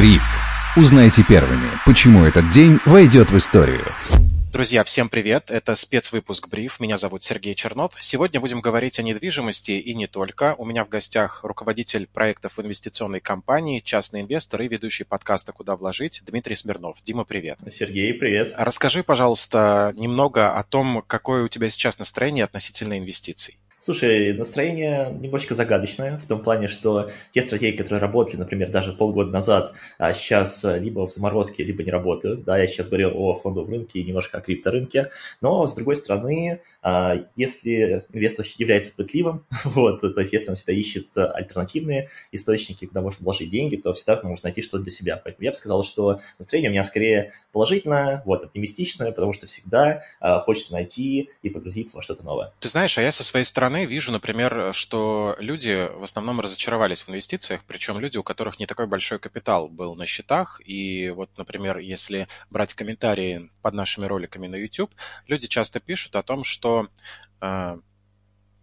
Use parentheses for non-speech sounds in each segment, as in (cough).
Бриф. Узнайте первыми, почему этот день войдет в историю. Друзья, всем привет! Это спецвыпуск Бриф. Меня зовут Сергей Чернов. Сегодня будем говорить о недвижимости и не только. У меня в гостях руководитель проектов инвестиционной компании, частный инвестор и ведущий подкаста «Куда вложить» Дмитрий Смирнов. Дима, привет! Сергей, привет! Расскажи, пожалуйста, немного о том, какое у тебя сейчас настроение относительно инвестиций. Слушай, настроение немножечко загадочное, в том плане, что те стратегии, которые работали, например, даже полгода назад, а сейчас либо в заморозке, либо не работают. Да, я сейчас говорил о фондовом рынке и немножко о крипторынке, но, с другой стороны, а, если инвестор является пытливым, (laughs) вот, то есть если он всегда ищет альтернативные источники, куда можно вложить деньги, то всегда можно найти что-то для себя. Поэтому я бы сказал, что настроение у меня скорее положительное, вот, оптимистичное, потому что всегда а, хочется найти и погрузиться во что-то новое. Ты знаешь, а я со своей стороны стороны, вижу, например, что люди в основном разочаровались в инвестициях, причем люди, у которых не такой большой капитал был на счетах. И вот, например, если брать комментарии под нашими роликами на YouTube, люди часто пишут о том, что э,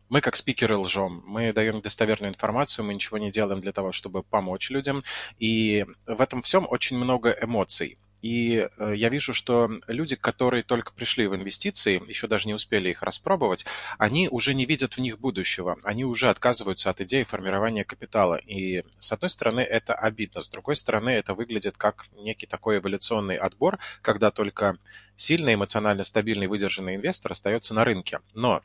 мы как спикеры лжем, мы даем достоверную информацию, мы ничего не делаем для того, чтобы помочь людям. И в этом всем очень много эмоций. И э, я вижу, что люди, которые только пришли в инвестиции, еще даже не успели их распробовать, они уже не видят в них будущего. Они уже отказываются от идеи формирования капитала. И с одной стороны это обидно, с другой стороны это выглядит как некий такой эволюционный отбор, когда только сильный, эмоционально стабильный, выдержанный инвестор остается на рынке. Но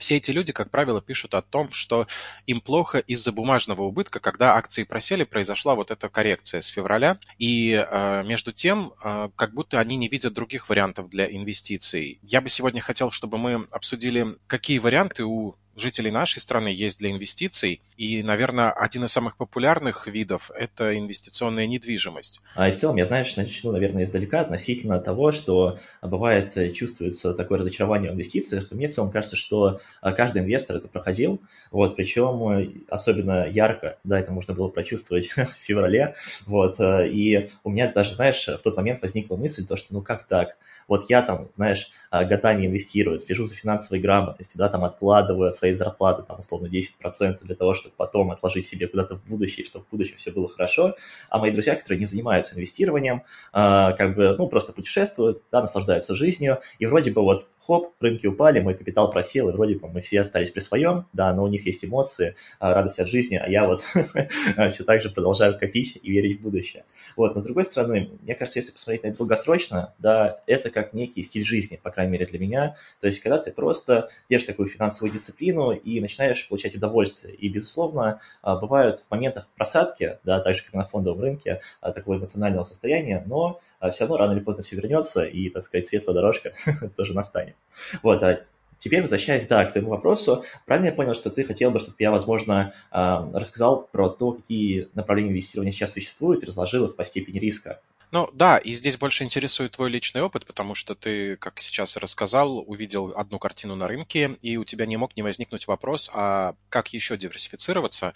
все эти люди, как правило, пишут о том, что им плохо из-за бумажного убытка, когда акции просели, произошла вот эта коррекция с февраля. И э, между тем, э, как будто они не видят других вариантов для инвестиций. Я бы сегодня хотел, чтобы мы обсудили, какие варианты у жителей нашей страны есть для инвестиций. И, наверное, один из самых популярных видов – это инвестиционная недвижимость. А и в целом, я, знаешь, начну, наверное, издалека относительно того, что бывает, э, чувствуется такое разочарование в инвестициях. Мне в целом кажется, что э, каждый инвестор это проходил, вот, причем э, особенно ярко, да, это можно было прочувствовать (laughs) в феврале, вот, и у меня даже, знаешь, в тот момент возникла мысль, то, что ну как так, вот я там, знаешь, годами инвестирую, слежу за финансовой грамотностью, да, там откладываю свои зарплаты, там, условно, 10% для того, чтобы потом отложить себе куда-то в будущее, чтобы в будущем все было хорошо. А мои друзья, которые не занимаются инвестированием, как бы, ну, просто путешествуют, да, наслаждаются жизнью, и вроде бы вот хоп, рынки упали, мой капитал просел, и вроде бы мы все остались при своем, да, но у них есть эмоции, а, радость от жизни, а я вот (laughs) все так же продолжаю копить и верить в будущее. Вот, но с другой стороны, мне кажется, если посмотреть на это долгосрочно, да, это как некий стиль жизни, по крайней мере для меня, то есть когда ты просто держишь такую финансовую дисциплину и начинаешь получать удовольствие, и, безусловно, а, бывают в моментах просадки, да, так же, как на фондовом рынке, а, такого эмоционального состояния, но все равно рано или поздно все вернется, и, так сказать, светлая дорожка (laughs) тоже настанет. Вот, а теперь возвращаясь, да, к твоему вопросу, правильно я понял, что ты хотел бы, чтобы я, возможно, рассказал про то, какие направления инвестирования сейчас существуют, и разложил их по степени риска? Ну да, и здесь больше интересует твой личный опыт, потому что ты, как сейчас рассказал, увидел одну картину на рынке, и у тебя не мог не возникнуть вопрос, а как еще диверсифицироваться,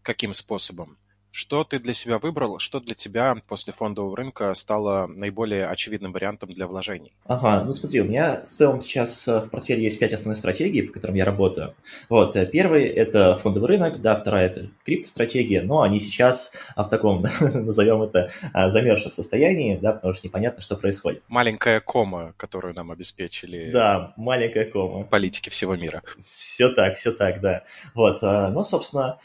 каким способом? Что ты для себя выбрал, что для тебя после фондового рынка стало наиболее очевидным вариантом для вложений? Ага, ну смотри, у меня в целом сейчас э, в портфеле есть пять основных стратегий, по которым я работаю. Вот, э, первый – это фондовый рынок, да, вторая – это криптостратегия, но они сейчас а, в таком, (laughs) назовем это, замерзшем состоянии, да, потому что непонятно, что происходит. Маленькая кома, которую нам обеспечили. Да, маленькая кома. Политики всего мира. Все так, все так, да. Вот, э, ну, собственно,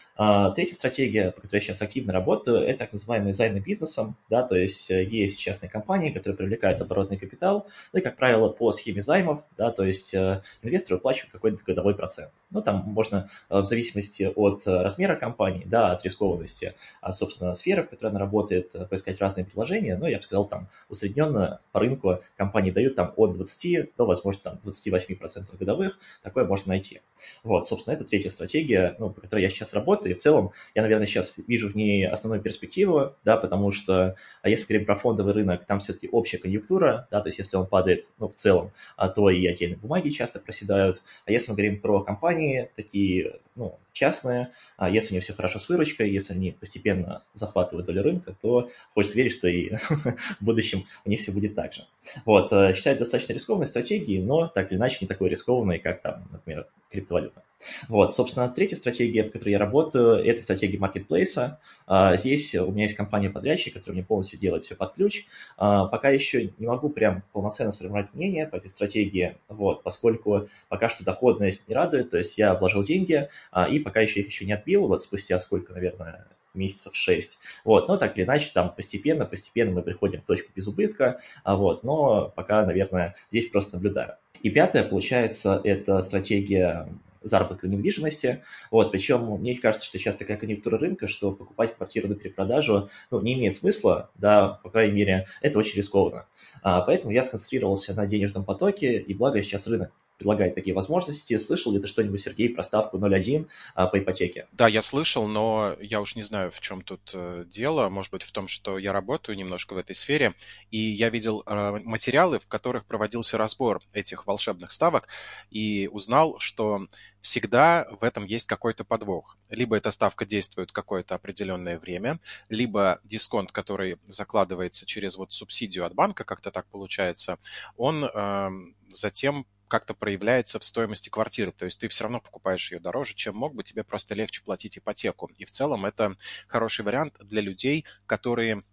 третья стратегия, по которой я сейчас активно активно работаю, это так называемый займы бизнесом, да, то есть э, есть частные компании, которые привлекают оборотный капитал, ну и, как правило, по схеме займов, да, то есть э, инвесторы выплачивают какой-то годовой процент. Ну, там можно э, в зависимости от размера компании, да, от рискованности, а, собственно, сферы, в которой она работает, поискать разные предложения, но я бы сказал, там, усредненно по рынку компании дают там от 20 до, возможно, там 28% годовых, такое можно найти. Вот, собственно, это третья стратегия, ну, по которой я сейчас работаю, и в целом я, наверное, сейчас вижу в ней основную перспективу, да, потому что а если говорим про фондовый рынок, там все-таки общая конъюнктура, да, то есть если он падает, ну, в целом, а то и отдельные бумаги часто проседают. А если мы говорим про компании, такие, ну, частные, а если у них все хорошо с выручкой, если они постепенно захватывают долю рынка, то хочется верить, что и (laughs) в будущем у них все будет так же. Вот, э, считаю достаточно рискованной стратегией, но так или иначе не такой рискованной, как там, например, криптовалюта. Вот, собственно, третья стратегия, по которой я работаю, это стратегия маркетплейса. А, здесь у меня есть компания-подрядчик, которая мне полностью делает все под ключ. А, пока еще не могу прям полноценно сформировать мнение по этой стратегии, вот, поскольку пока что доходность не радует, то есть я вложил деньги, а, и пока еще их еще не отбил, вот спустя сколько, наверное, месяцев 6. Вот, но так или иначе, там постепенно, постепенно мы приходим в точку без убытка, вот, но пока, наверное, здесь просто наблюдаю. И пятое, получается, это стратегия заработка недвижимости. Вот, причем мне кажется, что сейчас такая конъюнктура рынка, что покупать квартиру на перепродажу ну, не имеет смысла, да, по крайней мере, это очень рискованно. А, поэтому я сконцентрировался на денежном потоке, и благо сейчас рынок предлагает такие возможности. Слышал ли ты что-нибудь, Сергей, про ставку 0.1 а, по ипотеке? Да, я слышал, но я уж не знаю, в чем тут э, дело. Может быть, в том, что я работаю немножко в этой сфере, и я видел э, материалы, в которых проводился разбор этих волшебных ставок, и узнал, что всегда в этом есть какой-то подвох. Либо эта ставка действует какое-то определенное время, либо дисконт, который закладывается через вот субсидию от банка, как-то так получается, он э, затем как-то проявляется в стоимости квартиры. То есть ты все равно покупаешь ее дороже, чем мог бы, тебе просто легче платить ипотеку. И в целом это хороший вариант для людей, которые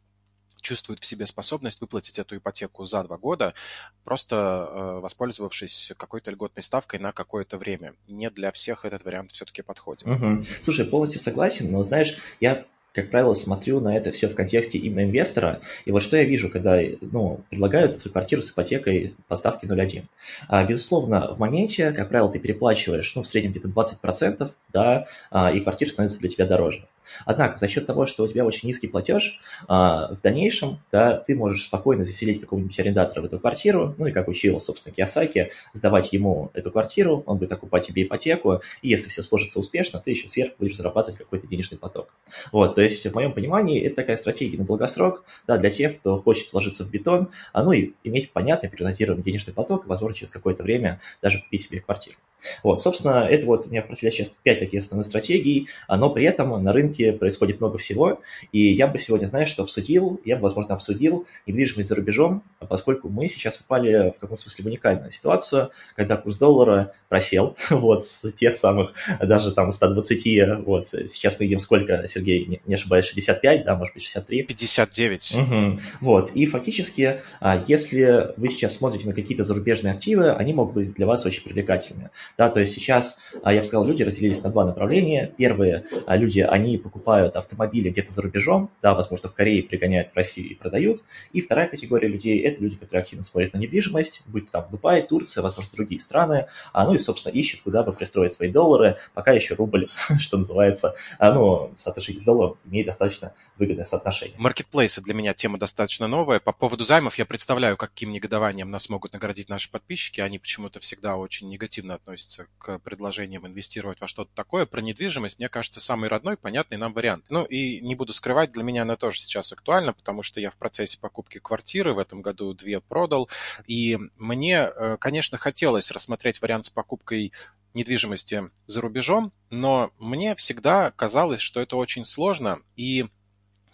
чувствуют в себе способность выплатить эту ипотеку за два года, просто э, воспользовавшись какой-то льготной ставкой на какое-то время. Не для всех этот вариант все-таки подходит. Угу. Слушай, полностью согласен, но знаешь, я как правило, смотрю на это все в контексте именно инвестора. И вот что я вижу, когда ну, предлагают квартиру с ипотекой по ставке 0,1. А, безусловно, в моменте, как правило, ты переплачиваешь ну, в среднем где-то 20%, да, а, и квартира становится для тебя дороже. Однако за счет того, что у тебя очень низкий платеж, а, в дальнейшем да, ты можешь спокойно заселить какого-нибудь арендатора в эту квартиру, ну и как учил, собственно, Киосаки, сдавать ему эту квартиру, он будет окупать тебе ипотеку, и если все сложится успешно, ты еще сверху будешь зарабатывать какой-то денежный поток. Вот, то есть в моем понимании это такая стратегия на долгосрок, да, для тех, кто хочет вложиться в бетон, а ну и иметь понятный перенотированный денежный поток, и, возможно, через какое-то время даже купить себе квартиру. Вот, собственно, это вот у меня в профиле сейчас 5 таких основных стратегий, но при этом на рынке происходит много всего, и я бы сегодня, знаешь, что обсудил, я бы, возможно, обсудил недвижимость за рубежом, поскольку мы сейчас попали в каком смысле в уникальную ситуацию, когда курс доллара просел, (laughs) вот, с тех самых, даже там 120, вот, сейчас мы видим сколько, Сергей, не, не ошибаюсь, 65, да, может быть, 63? 59. Угу. Вот, и фактически, а, если вы сейчас смотрите на какие-то зарубежные активы, они могут быть для вас очень привлекательными. Да, то есть сейчас, а, я бы сказал, люди разделились на два направления. Первые а, люди, они покупают автомобили где-то за рубежом, да, возможно, в Корее пригоняют в Россию и продают. И вторая категория людей – это люди, которые активно смотрят на недвижимость, будь то там Дубай, Турция, возможно, другие страны, а, ну и, собственно, ищут, куда бы пристроить свои доллары, пока еще рубль, (laughs) что называется, ну, в соотношении с долларом имеет достаточно выгодное соотношение. Маркетплейсы для меня тема достаточно новая. По поводу займов я представляю, каким негодованием нас могут наградить наши подписчики. Они почему-то всегда очень негативно относятся относится к предложениям инвестировать во что-то такое, про недвижимость, мне кажется, самый родной, понятный нам вариант. Ну и не буду скрывать, для меня она тоже сейчас актуальна, потому что я в процессе покупки квартиры в этом году две продал, и мне, э, конечно, хотелось рассмотреть вариант с покупкой недвижимости за рубежом, но мне всегда казалось, что это очень сложно, и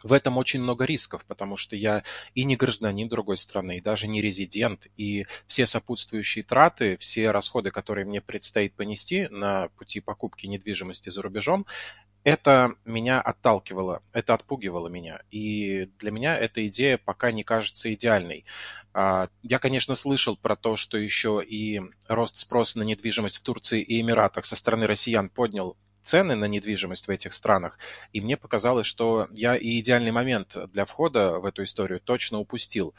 в этом очень много рисков, потому что я и не гражданин другой страны, и даже не резидент, и все сопутствующие траты, все расходы, которые мне предстоит понести на пути покупки недвижимости за рубежом, это меня отталкивало, это отпугивало меня. И для меня эта идея пока не кажется идеальной. А, я, конечно, слышал про то, что еще и рост спроса на недвижимость в Турции и Эмиратах со стороны россиян поднял цены на недвижимость в этих странах, и мне показалось, что я и идеальный момент для входа в эту историю точно упустил.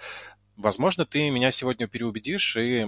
Возможно, ты меня сегодня переубедишь и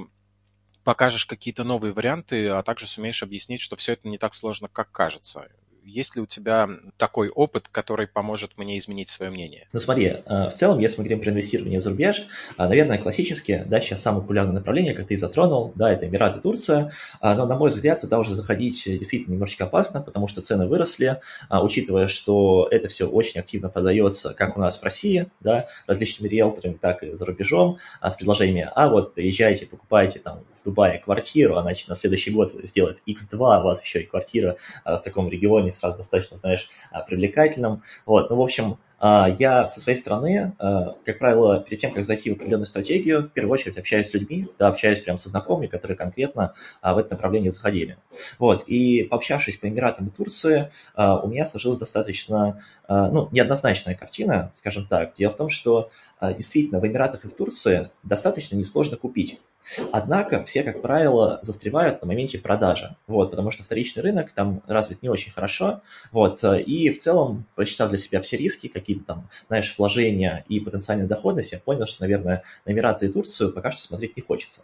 покажешь какие-то новые варианты, а также сумеешь объяснить, что все это не так сложно, как кажется. Есть ли у тебя такой опыт, который поможет мне изменить свое мнение? Ну смотри, э, в целом, если мы говорим про инвестирование за рубеж, э, наверное, классически, да, сейчас самое популярное направление, как ты и затронул, да, это Эмираты, Турция, э, но, на мой взгляд, туда уже заходить действительно немножечко опасно, потому что цены выросли, учитывая, что это все очень активно продается как у нас в России, да, различными риэлторами, так и за рубежом, с предложениями, а вот приезжайте, покупайте там в Дубае квартиру, а значит, на следующий год сделает X2, у вас еще и квартира в таком регионе сразу достаточно, знаешь, привлекательном. Вот, ну, в общем, а, я со своей стороны, а, как правило, перед тем, как зайти в определенную стратегию, в первую очередь общаюсь с людьми, да, общаюсь прямо со знакомыми, которые конкретно а, в это направление заходили. Вот, и пообщавшись по Эмиратам и Турции, у меня сложилась достаточно, ну, неоднозначная картина, скажем так. Дело в том, что действительно в Эмиратах и в Турции достаточно несложно купить. Однако все, как правило, застревают на моменте продажи, вот, потому что вторичный рынок там развит не очень хорошо, вот, и в целом, просчитав для себя все риски, какие-то там, знаешь, вложения и потенциальные доходности, я понял, что, наверное, на Эмираты и Турцию пока что смотреть не хочется.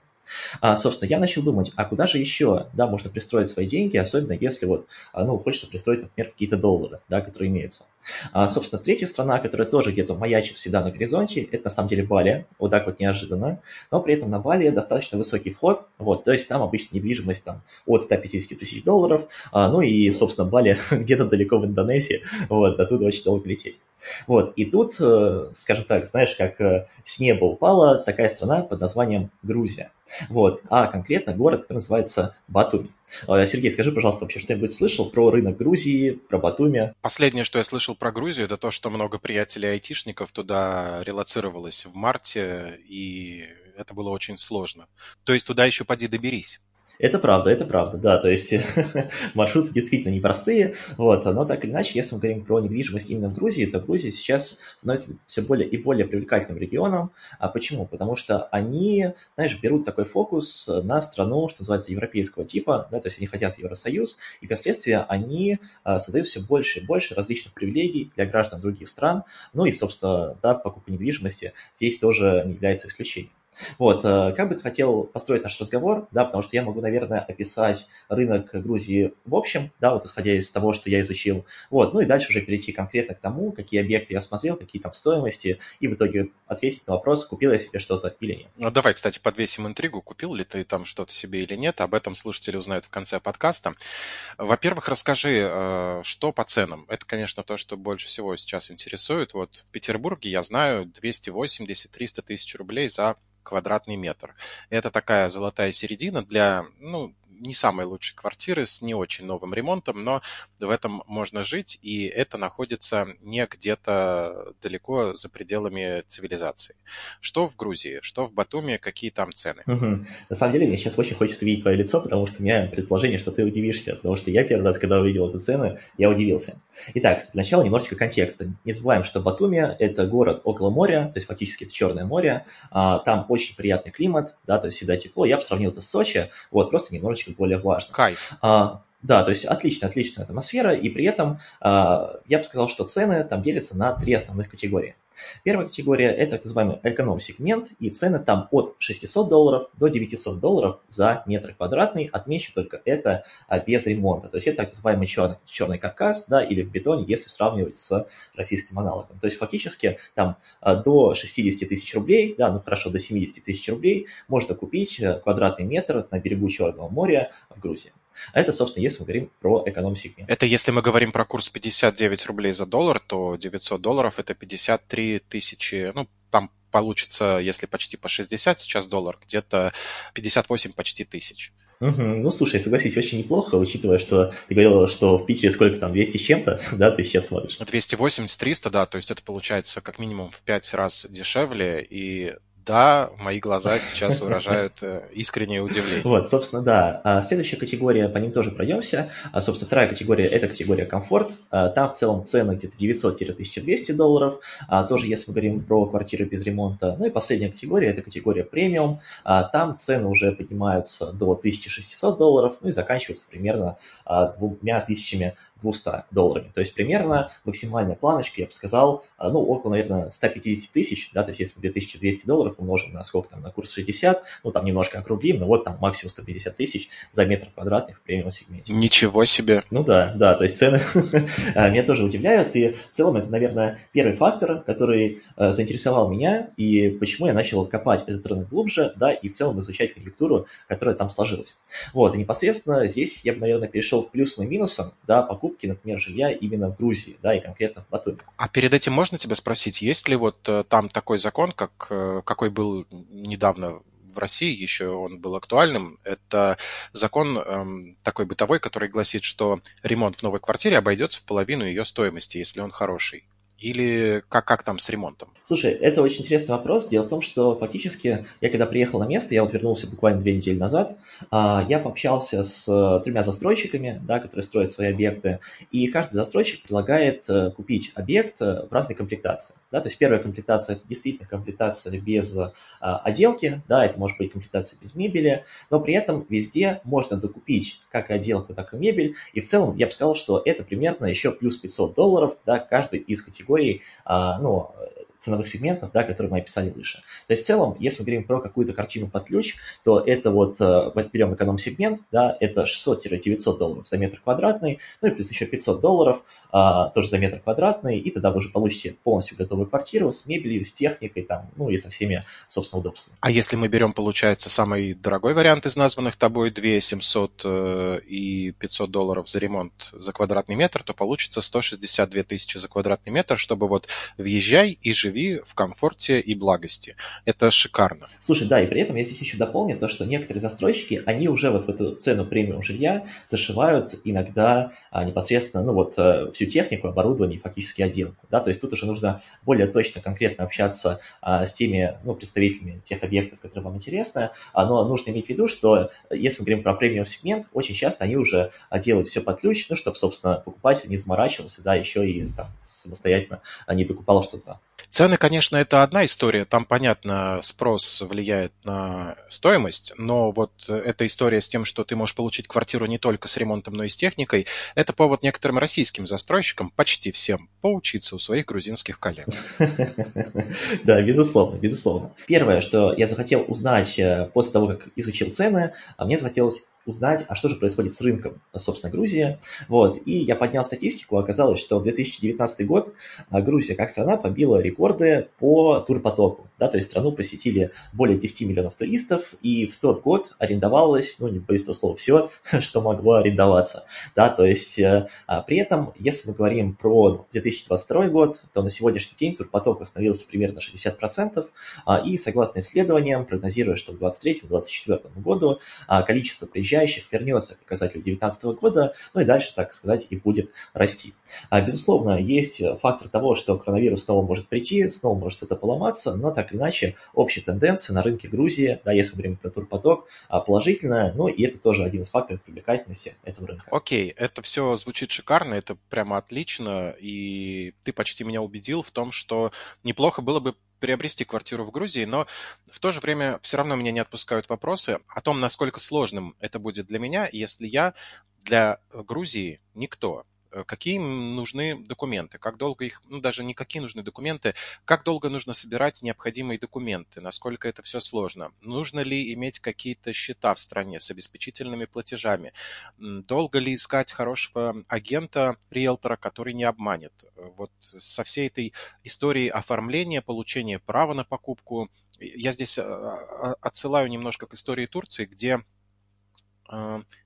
А, собственно, я начал думать, а куда же еще, да, можно пристроить свои деньги, особенно если вот, а, ну, хочется пристроить, например, какие-то доллары, да, которые имеются. А, собственно, третья страна, которая тоже где-то маячит всегда на горизонте, это на самом деле Бали, вот так вот неожиданно, но при этом на Бали достаточно высокий вход, вот, то есть там обычно недвижимость там от 150 тысяч долларов, а, ну и, собственно, Бали (laughs) где-то далеко в Индонезии, вот, оттуда очень долго лететь. Вот, и тут, э, скажем так, знаешь, как э, с неба упала такая страна под названием Грузия. Вот, а конкретно город, который называется Батуми. Э, Сергей, скажи, пожалуйста, вообще что-нибудь слышал про рынок Грузии, про Батуми? Последнее, что я слышал про Грузию, это то, что много приятелей айтишников туда релацировалось в марте, и это было очень сложно. То есть туда еще поди доберись. Это правда, это правда, да, то есть (laughs) маршруты действительно непростые, вот, но так или иначе, если мы говорим про недвижимость именно в Грузии, то Грузия сейчас становится все более и более привлекательным регионом. А почему? Потому что они, знаешь, берут такой фокус на страну, что называется, европейского типа, да, то есть они хотят Евросоюз, и, как следствие, они а, создают все больше и больше различных привилегий для граждан других стран, ну и, собственно, да, покупка недвижимости здесь тоже не является исключением. Вот, э, как бы хотел построить наш разговор, да, потому что я могу, наверное, описать рынок Грузии в общем, да, вот исходя из того, что я изучил, вот, ну и дальше уже перейти конкретно к тому, какие объекты я смотрел, какие там стоимости, и в итоге ответить на вопрос, купил я себе что-то или нет. Ну, давай, кстати, подвесим интригу, купил ли ты там что-то себе или нет, об этом слушатели узнают в конце подкаста. Во-первых, расскажи, э, что по ценам. Это, конечно, то, что больше всего сейчас интересует. Вот в Петербурге, я знаю, 280-300 тысяч рублей за квадратный метр. Это такая золотая середина для, ну, не самой лучшей квартиры с не очень новым ремонтом, но в этом можно жить, и это находится не где-то далеко за пределами цивилизации. Что в Грузии, что в Батуми, какие там цены? Угу. На самом деле, мне сейчас очень хочется видеть твое лицо, потому что у меня предположение, что ты удивишься, потому что я первый раз, когда увидел эти цены, я удивился. Итак, для начала немножечко контекста. Не забываем, что Батуми – это город около моря, то есть фактически это Черное море, а, там очень приятный климат, да, то есть всегда тепло. Я бы сравнил это с Сочи, вот, просто немножечко более влажно. Кайф. А, да, то есть отличная, отличная атмосфера, и при этом а, я бы сказал, что цены там делятся на три основных категории. Первая категория – это так называемый эконом-сегмент, и цены там от 600 долларов до 900 долларов за метр квадратный. Отмечу только это а, без ремонта. То есть это так называемый черный, черный каркас, да, или в бетоне, если сравнивать с российским аналогом. То есть фактически там а, до 60 тысяч рублей, да, ну хорошо, до 70 тысяч рублей можно купить э, квадратный метр на берегу Черного моря в Грузии. А это, собственно, если мы говорим про эконом-сегмент. Это если мы говорим про курс 59 рублей за доллар, то 900 долларов – это 53 тысячи, ну, там получится, если почти по 60 сейчас доллар, где-то 58 почти тысяч. Угу. Ну, слушай, согласись, очень неплохо, учитывая, что ты говорил, что в Питере сколько там, 200 с чем-то, (laughs) да, ты сейчас смотришь. 280-300, да, то есть это получается как минимум в 5 раз дешевле, и да, мои глаза сейчас (laughs) выражают э, искреннее удивление. Вот, собственно, да. А следующая категория, по ним тоже пройдемся. А, собственно, вторая категория – это категория комфорт. А, там в целом цены где-то 900-1200 долларов. Тоже, если мы говорим про квартиры без ремонта. Ну и последняя категория – это категория премиум. Там цены уже поднимаются до 1600 долларов, ну и заканчиваются примерно двумя тысячами 200 долларами. То есть примерно максимальная планочка, я бы сказал, ну, около, наверное, 150 тысяч, да, то есть если 2200 долларов умножим на сколько там, на курс 60, ну, там немножко округлим, но вот там максимум 150 тысяч за метр квадратный в премиум сегменте. Ничего себе. Ну да, да, то есть цены (laughs) меня тоже удивляют, и в целом это, наверное, первый фактор, который э, заинтересовал меня, и почему я начал копать этот рынок глубже, да, и в целом изучать конъюнктуру, которая там сложилась. Вот, и непосредственно здесь я бы, наверное, перешел к плюсам и минусам, да, покупки покупки, например, жилья именно в Грузии, да, и конкретно в Батуми. А перед этим можно тебя спросить, есть ли вот э, там такой закон, как, э, какой был недавно в России еще он был актуальным. Это закон эм, такой бытовой, который гласит, что ремонт в новой квартире обойдется в половину ее стоимости, если он хороший. Или как, как там с ремонтом? Слушай, это очень интересный вопрос. Дело в том, что фактически я когда приехал на место, я вот вернулся буквально две недели назад, а, я пообщался с э, тремя застройщиками, да, которые строят свои объекты, и каждый застройщик предлагает э, купить объект э, в разной комплектации. Да? То есть первая комплектация – это действительно комплектация без отделки, да, это может быть комплектация без мебели, но при этом везде можно докупить как и отделку, так и мебель, и в целом я бы сказал, что это примерно еще плюс 500 долларов, да, каждый из категорий, а, ну, ценовых сегментов, да, которые мы описали выше. То есть в целом, если мы говорим про какую-то картину под ключ, то это вот, э, берем эконом-сегмент, да, это 600-900 долларов за метр квадратный, ну и плюс еще 500 долларов а, тоже за метр квадратный, и тогда вы уже получите полностью готовую квартиру с мебелью, с техникой, там, ну и со всеми, собственно, удобствами. А если мы берем, получается, самый дорогой вариант из названных тобой, 2 700 э, и 500 долларов за ремонт за квадратный метр, то получится 162 тысячи за квадратный метр, чтобы вот въезжай и живи живи в комфорте и благости. Это шикарно. Слушай, да, и при этом я здесь еще дополню то, что некоторые застройщики, они уже вот в эту цену премиум жилья зашивают иногда а, непосредственно, ну вот, а, всю технику, оборудование фактически отделку, да, то есть тут уже нужно более точно, конкретно общаться а, с теми, ну, представителями тех объектов, которые вам интересны, а, но нужно иметь в виду, что если мы говорим про премиум сегмент, очень часто они уже а, делают все под ключ, ну, чтобы, собственно, покупатель не заморачивался, да, еще и там самостоятельно не докупал что-то. Цены, конечно, это одна история. Там, понятно, спрос влияет на стоимость, но вот эта история с тем, что ты можешь получить квартиру не только с ремонтом, но и с техникой, это повод некоторым российским застройщикам, почти всем, поучиться у своих грузинских коллег. (laughs) Да, безусловно, безусловно. Первое, что я захотел узнать э, после того, как изучил цены, а мне захотелось узнать, а что же происходит с рынком, собственно, Грузии. Вот. И я поднял статистику, оказалось, что в 2019 год а, Грузия как страна побила рекорды по турпотоку. Да, то есть страну посетили более 10 миллионов туристов, и в тот год арендовалось, ну, не боюсь этого слова, все, (laughs) что могло арендоваться. Да, то есть э, а, при этом, если мы говорим про 2022 год, то на сегодняшний день турпоток восстановился примерно 60%, а, и согласно исследованиям, прогнозируя, что к 2023-2024 году а, количество приезжающих вернется к показателю 2019 года, ну и дальше, так сказать, и будет расти. А, безусловно, есть фактор того, что коронавирус снова может прийти, снова может что-то поломаться, но так иначе общая тенденция на рынке Грузии, да, если мы говорим про турпоток, а, положительная, ну и это тоже один из факторов привлекательности этого рынка. Окей, okay, это все звучит шикарно, это прямо отлично, и ты почти меня убедил в том, что неплохо было бы приобрести квартиру в Грузии, но в то же время все равно меня не отпускают вопросы о том, насколько сложным это будет для меня, если я для Грузии никто. Э, какие нужны документы, как долго их, ну даже не какие нужны документы, как долго нужно собирать необходимые документы, насколько это все сложно, нужно ли иметь какие-то счета в стране с обеспечительными платежами, долго ли искать хорошего агента, риэлтора, который не обманет. Э, вот со всей этой историей оформления, получения права на покупку, я здесь а, отсылаю немножко к истории Турции, где Э,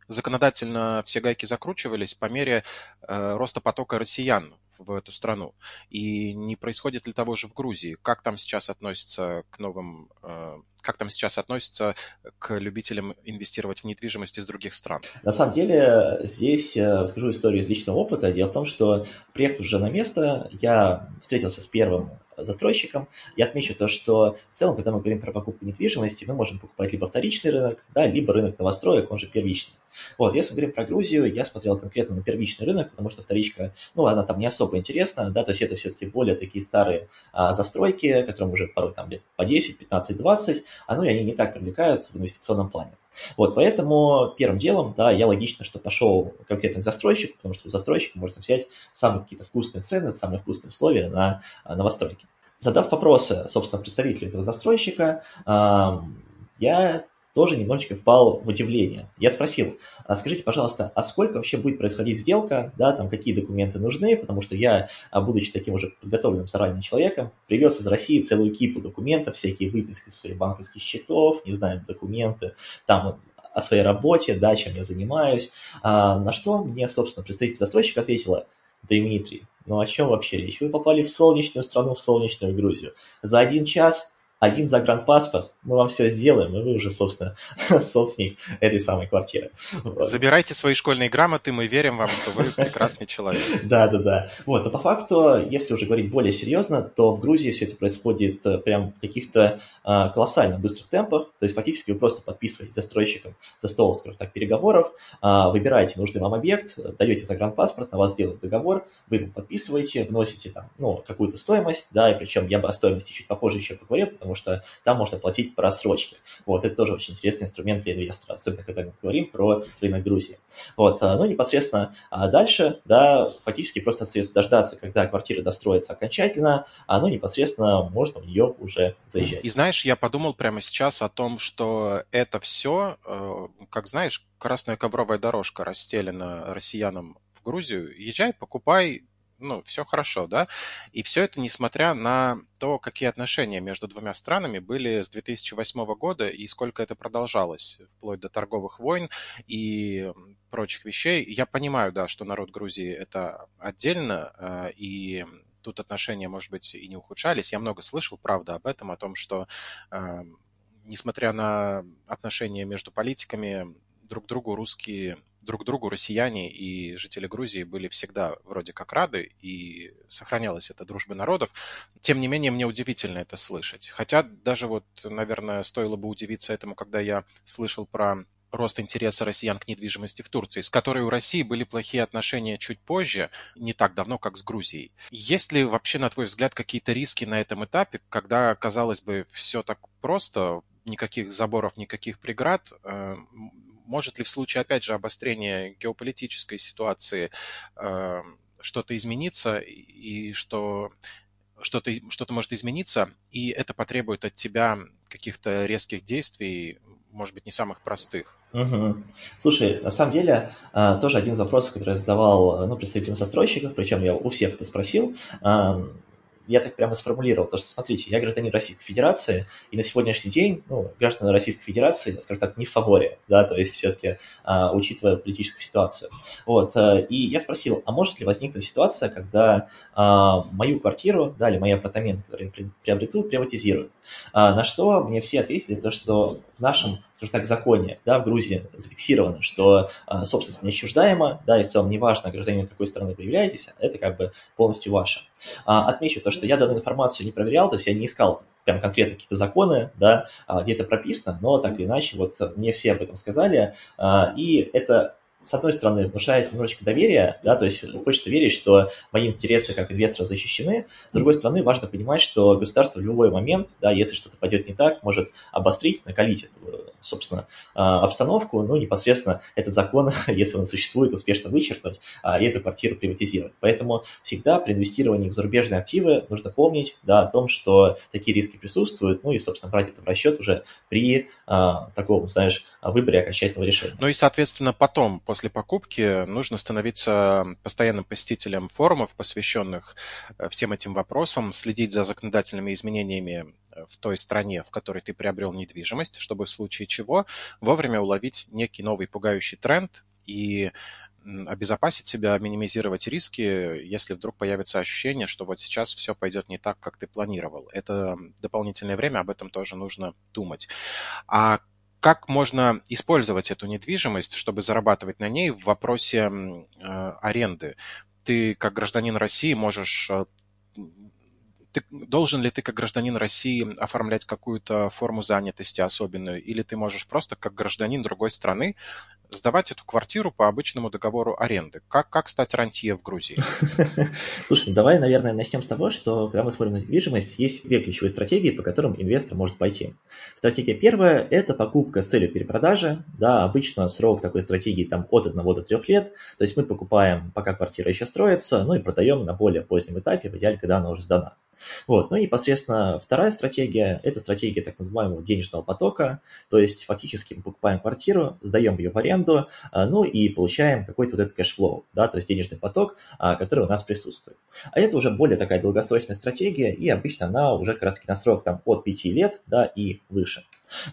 законодательно все гайки закручивались по мере э, роста потока россиян в эту страну. И не происходит ли того же в Грузии? Как там сейчас относятся к новым, э, как там сейчас относятся к любителям инвестировать в недвижимость из других стран? На самом деле, здесь расскажу историю из личного опыта. Дело в том, что приехав уже на место, я встретился с первым застройщиком. Я отмечу то, что в целом, когда мы говорим про покупку недвижимости, мы можем покупать либо вторичный рынок, да, либо рынок новостроек, он же первичный. Вот, если мы говорим про Грузию, я смотрел конкретно на первичный рынок, потому что вторичка, ну, она там не особо интересна, да, то есть это все-таки более такие старые а, застройки, которым уже порой там лет по 10, 15, 20, а ну и они не так привлекают в инвестиционном плане. Вот, поэтому первым делом, да, я логично, что пошел конкретно к застройщику, потому что у застройщика можно взять самые какие-то вкусные цены, самые вкусные условия на новостройки. Задав вопросы, собственно, представителю этого застройщика, я тоже немножечко впал в удивление. Я спросил, а скажите, пожалуйста, а сколько вообще будет происходить сделка, да, там какие документы нужны, потому что я, а, будучи таким уже подготовленным заранее человеком, привез из России целую кипу документов, всякие выписки своих банковских счетов, не знаю, документы, там о своей работе, да, чем я занимаюсь, а, на что мне, собственно, представитель застройщика ответила, Дмитрий, ну о чем вообще речь? Вы попали в солнечную страну, в солнечную Грузию. За один час один загранпаспорт, мы вам все сделаем, и вы уже, собственно, (laughs) собственник этой самой квартиры. Забирайте свои школьные грамоты, мы верим вам, что вы прекрасный человек. (laughs) Да, да, да. Вот, но по факту, если уже говорить более серьезно, то в Грузии все это происходит э, прям в каких-то а, колоссально быстрых темпах, то есть фактически вы просто подписываетесь застройщиком за стол, скажем так, переговоров, а, выбираете нужный вам объект, даете загранпаспорт, на вас делают договор, вы его подписываете, вносите там, ну, какую-то стоимость, да, и причем я бы о стоимости чуть попозже еще поговорил, потому что там можно платить по рассрочке. Вот, это тоже очень интересный инструмент для инвестора, особенно когда мы говорим про рынок Грузии. Вот, а, ну, непосредственно а дальше, да, фактически просто остается дождаться, когда квартира достроится окончательно, а ну, непосредственно можно в нее уже заезжать. И знаешь, я подумал прямо сейчас о том, что это все, э, как знаешь, красная ковровая дорожка расстелена россиянам в Грузию. Езжай, покупай, ну, все хорошо, да? И все это несмотря на то, какие отношения между двумя странами были с 2008 года и сколько это продолжалось, вплоть до торговых войн и прочих вещей. Я понимаю, да, что народ Грузии это отдельно, э, и тут отношения, может быть, и не ухудшались. Я много слышал, правда, об этом, о том, что э, несмотря на отношения между политиками, друг другу русские друг другу россияне и жители Грузии были всегда вроде как рады, и сохранялась эта дружба народов. Тем не менее, мне удивительно это слышать. Хотя даже вот, наверное, стоило бы удивиться этому, когда я слышал про рост интереса россиян к недвижимости в Турции, с которой у России были плохие отношения чуть позже, не так давно, как с Грузией. Есть ли вообще, на твой взгляд, какие-то риски на этом этапе, когда, казалось бы, все так просто, никаких заборов, никаких преград, э, может ли в случае, опять же, обострения геополитической ситуации э, что-то измениться и что что-то что может измениться, и это потребует от тебя каких-то резких действий, может быть, не самых простых. Угу. Слушай, на самом деле, э, тоже один из вопросов, который я задавал ну, представителям застройщиков, причем я у всех это спросил, я так прямо сформулировал, то что, смотрите, я гражданин Российской Федерации, и на сегодняшний день, ну, граждане Российской Федерации, скажем так, не в фаворе, да, то есть все-таки а, учитывая политическую ситуацию. Вот, а, и я спросил, а может ли возникнуть ситуация, когда а, мою квартиру, да, или мои апартаменты, которые я приобрету, приватизируют? А, на что мне все ответили, то, что в нашем скажем так, законе, да, в Грузии зафиксировано, что а, собственность неотчуждаема, да, и в целом неважно, гражданин какой страны вы являетесь, это как бы полностью ваше. А, отмечу то, что я данную информацию не проверял, то есть я не искал прям конкретно какие-то законы, да, а, где это прописано, но так или иначе, вот мне все об этом сказали, а, и это с одной стороны, внушает немножечко доверия, да, то есть хочется верить, что мои интересы как инвестора защищены. С другой стороны, важно понимать, что государство в любой момент, да, если что-то пойдет не так, может обострить, накалить эту, собственно, а, обстановку, ну, непосредственно этот закон, (laughs) если он существует, успешно вычеркнуть а, и эту квартиру приватизировать. Поэтому всегда при инвестировании в зарубежные активы нужно помнить, да, о том, что такие риски присутствуют, ну и, собственно, брать это в расчет уже при а, таком, знаешь, выборе окончательного решения. Ну и, соответственно, потом, после после покупки нужно становиться постоянным посетителем форумов, посвященных э, всем этим вопросам, следить за законодательными изменениями э, в той стране, в которой ты приобрел недвижимость, чтобы в случае чего вовремя уловить некий новый пугающий тренд и обезопасить себя, минимизировать риски, если вдруг появится ощущение, что вот сейчас все пойдет не так, как ты планировал. Это дополнительное время, об этом тоже нужно думать. А как можно использовать эту недвижимость, чтобы зарабатывать на ней в вопросе э, аренды? Ты как гражданин России можешь э, ты, должен ли ты как гражданин России оформлять какую-то форму занятости особенную, или ты можешь просто как гражданин другой страны сдавать эту квартиру по обычному договору аренды. Как, как стать рантье в Грузии? (laughs) Слушай, давай, наверное, начнем с того, что когда мы смотрим на недвижимость, есть две ключевые стратегии, по которым инвестор может пойти. Стратегия первая – это покупка с целью перепродажи. Да, обычно срок такой стратегии там от 1 до 3 лет. То есть мы покупаем, пока квартира еще строится, ну и продаем на более позднем этапе, в идеале, когда она уже сдана. Вот. Ну и непосредственно вторая стратегия – это стратегия так называемого денежного потока. То есть фактически мы покупаем квартиру, сдаем ее в аренду, а, ну и получаем какой-то вот этот cash flow, да, то есть денежный поток, а, который у нас присутствует. А это уже более такая долгосрочная стратегия, и обычно она уже как на срок там от 5 лет, да, и выше.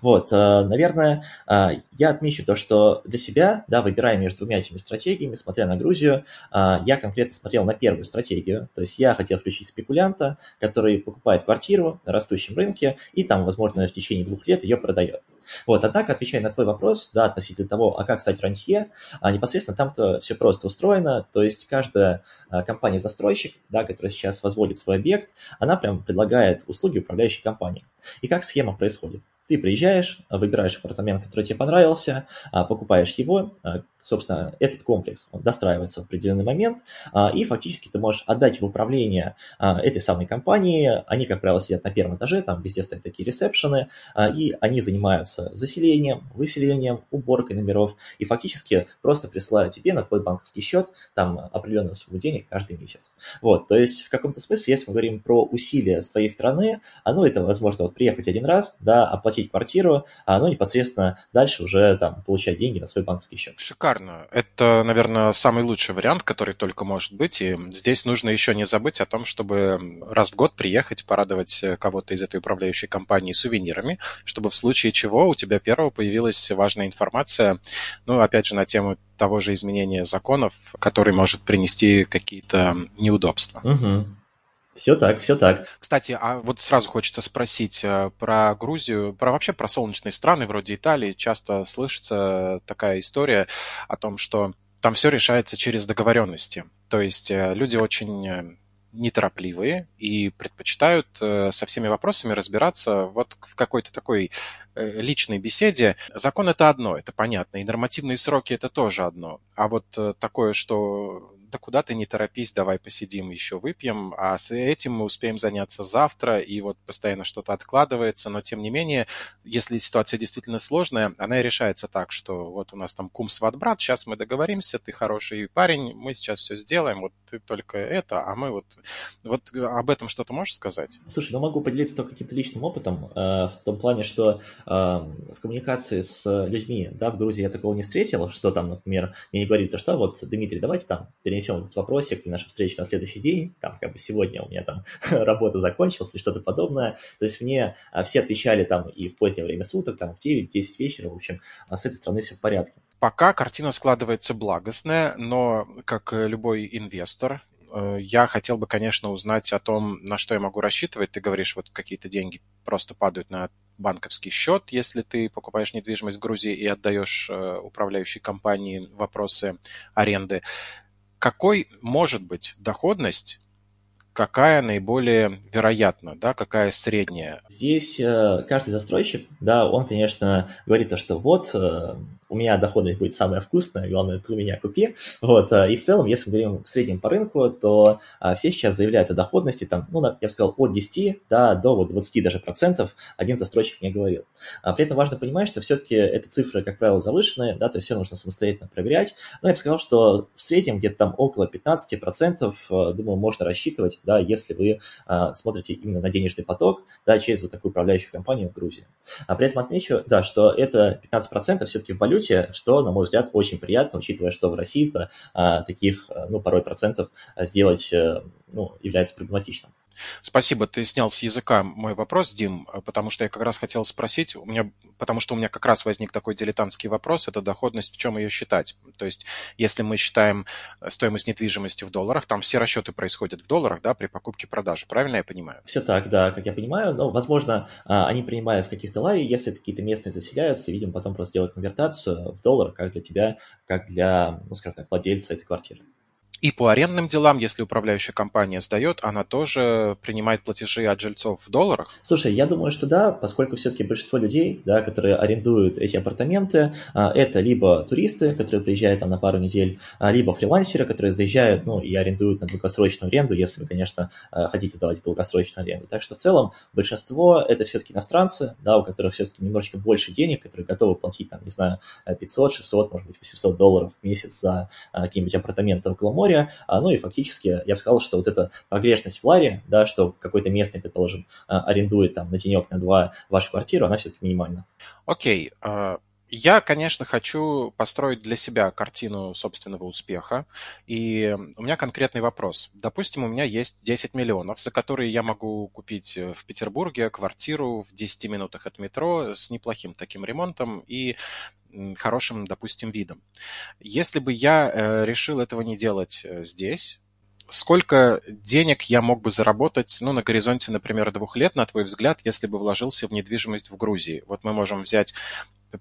Вот, наверное, я отмечу то, что для себя, да, выбирая между двумя этими стратегиями, смотря на Грузию, я конкретно смотрел на первую стратегию, то есть я хотел включить спекулянта, который покупает квартиру на растущем рынке и там, возможно, в течение двух лет ее продает. Вот, однако, отвечая на твой вопрос, да, относительно того, а как стать рантье, непосредственно там-то все просто устроено, то есть каждая компания-застройщик, да, которая сейчас возводит свой объект, она прям предлагает услуги управляющей компании. И как схема происходит? Ты приезжаешь, выбираешь апартамент, который тебе понравился, а, покупаешь его, а, собственно, этот комплекс достраивается в определенный момент, а, и фактически ты можешь отдать в управление этой самой компании. Они, как правило, сидят на первом этаже, там везде стоят такие ресепшены, и они занимаются заселением, выселением, уборкой номеров, и фактически просто присылают тебе на твой банковский счет там определенную сумму денег каждый месяц. Вот, то есть в каком-то смысле, если мы говорим про усилия с твоей стороны, оно это, возможно, вот приехать один раз, да, оплатить квартиру, а ну непосредственно дальше уже там получать деньги на свой банковский счет. Шикарно. Это, наверное, самый лучший вариант, который только может быть. И здесь нужно еще не забыть о том, чтобы раз в год приехать, порадовать э, кого-то из этой управляющей компании сувенирами, чтобы в случае чего у тебя первого появилась важная информация, ну, опять же, на тему того же изменения законов, который может принести какие-то неудобства. Угу. Все так, все так. Кстати, а вот сразу хочется спросить э, про Грузию, про вообще про солнечные страны вроде Италии. Часто слышится такая история о том, что там все решается через договоренности. То есть э, люди очень э, неторопливые и предпочитают со всеми вопросами разбираться вот в какой-то такой личной беседе. Закон это одно, это понятно, и нормативные сроки это тоже одно. А вот такое, что да куда ты не торопись, давай посидим, еще выпьем, а с этим мы успеем заняться завтра, и вот постоянно что-то откладывается, но тем не менее, если ситуация действительно сложная, она и решается так, что вот у нас там кум, сват, брат, сейчас мы договоримся, ты хороший парень, мы сейчас все сделаем, вот ты только это, а мы вот... Вот об этом что-то можешь сказать? Слушай, ну могу поделиться только каким-то личным опытом, э, в том плане, что э, в коммуникации с людьми, да, в Грузии я такого не встретил, что там, например, мне не говорили, то что вот, Дмитрий, давайте там перенесем перенесем этот вопросик и нашу встречу на следующий день, там, как бы сегодня у меня там (laughs) работа закончилась или что-то подобное. То есть мне а, все отвечали там и в позднее время суток, там, в 9-10 вечера, в общем, а с этой стороны все в порядке. Пока картина складывается благостная, но как любой инвестор, э, я хотел бы, конечно, узнать о том, на что я могу рассчитывать. Ты говоришь, вот какие-то деньги просто падают на банковский счет, если ты покупаешь недвижимость в Грузии и отдаешь э, управляющей компании вопросы аренды какой может быть доходность какая наиболее вероятна, да, какая средняя? Здесь э, каждый застройщик, да, он, конечно, говорит то, что вот э, у меня доходность будет самая вкусная, главное, ты у меня купи. Вот, э, и в целом, если мы говорим в среднем по рынку, то э, все сейчас заявляют о доходности, там, ну, я бы сказал, от 10 да, до вот 20 даже процентов один застройщик мне говорил. А при этом важно понимать, что все-таки эти цифры, как правило, завышенные, да, то есть все нужно самостоятельно проверять. Но я бы сказал, что в среднем где-то там около 15 процентов, э, думаю, можно рассчитывать да, если вы а, смотрите именно на денежный поток, да, через вот такую управляющую компанию в Грузии. А при этом отмечу, да, что это 15% все-таки в валюте, что, на мой взгляд, очень приятно, учитывая, что в России-то а, таких, ну, порой процентов сделать, э, ну, является проблематичным. Спасибо, ты снял с языка мой вопрос, Дим, потому что я как раз хотел спросить, у меня, потому что у меня как раз возник такой дилетантский вопрос, это доходность, в чем ее считать? То есть, если мы считаем э, стоимость недвижимости в долларах, там все расчеты происходят в долларах, да, при покупке-продаже, правильно я понимаю? Все так, да, как я понимаю, но, возможно, а, они принимают в каких-то ларе, если какие-то местные заселяются, видимо, потом просто делают конвертацию в доллар, как для тебя, как для, ну, скажем так, владельца этой квартиры. И по арендным делам, если управляющая компания сдает, она тоже принимает платежи от жильцов в долларах? Слушай, я думаю, что да, поскольку все-таки большинство людей, да, которые арендуют эти апартаменты, а, это либо туристы, которые приезжают там на пару недель, а, либо фрилансеры, которые заезжают, ну, и арендуют на долгосрочную аренду, если вы, конечно, а, хотите сдавать долгосрочную аренду. Так что в целом большинство это все-таки иностранцы, да, у которых все-таки немножечко больше денег, которые готовы платить, там, не знаю, 500, 600, может быть, 800 долларов в месяц за какие-нибудь апартаменты около моря, моря, а, ну и фактически я бы сказал, что вот эта погрешность в ларе, да, что какой-то местный, предположим, а, арендует там на денек, на два вашу квартиру, она все-таки минимальна. Окей, okay. Я, конечно, хочу построить для себя картину собственного успеха, и у меня конкретный вопрос. Допустим, у меня есть 10 миллионов, за которые я могу купить э, в Петербурге квартиру в 10 минутах от метро с неплохим таким ремонтом и хорошим, допустим, видом. Если бы я э, решил этого не делать э, здесь, сколько денег я мог бы заработать, ну, на горизонте, например, двух лет, на твой взгляд, если бы вложился в недвижимость в Грузии? Вот мы можем взять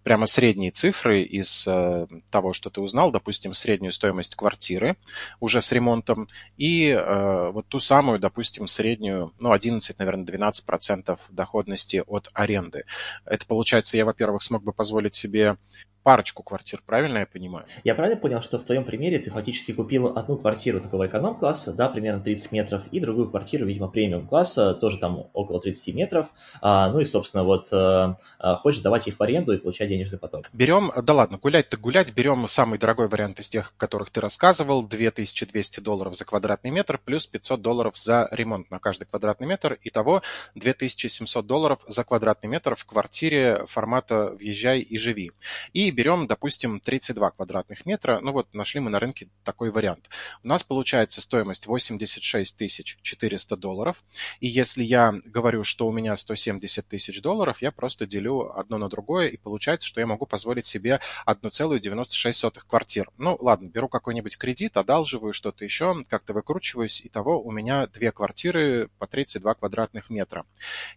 прямо средние цифры из э, того, что ты узнал, допустим, среднюю стоимость квартиры уже с ремонтом и э, вот ту самую, допустим, среднюю, ну, 11, наверное, 12 процентов доходности от аренды. Это получается, я, во-первых, смог бы позволить себе парочку квартир, правильно я понимаю? Я правильно понял, что в твоем примере ты фактически купил одну квартиру такого эконом-класса, да, примерно 30 метров, и другую квартиру, видимо, премиум-класса, тоже там около 30 метров, а, ну и, собственно, вот а, хочешь давать их в аренду и получать денежный поток. Берем, да ладно, гулять-то гулять, берем самый дорогой вариант из тех, которых ты рассказывал, 2200 долларов за квадратный метр, плюс 500 долларов за ремонт на каждый квадратный метр, итого 2700 долларов за квадратный метр в квартире формата «Въезжай и живи». И берем, допустим, 32 квадратных метра, ну вот нашли мы на рынке такой вариант. У нас получается стоимость 86 400 долларов, и если я говорю, что у меня 170 тысяч долларов, я просто делю одно на другое, и получается, что я могу позволить себе 1,96 квартир. Ну ладно, беру какой-нибудь кредит, одалживаю что-то еще, как-то выкручиваюсь, и того у меня две квартиры по 32 квадратных метра.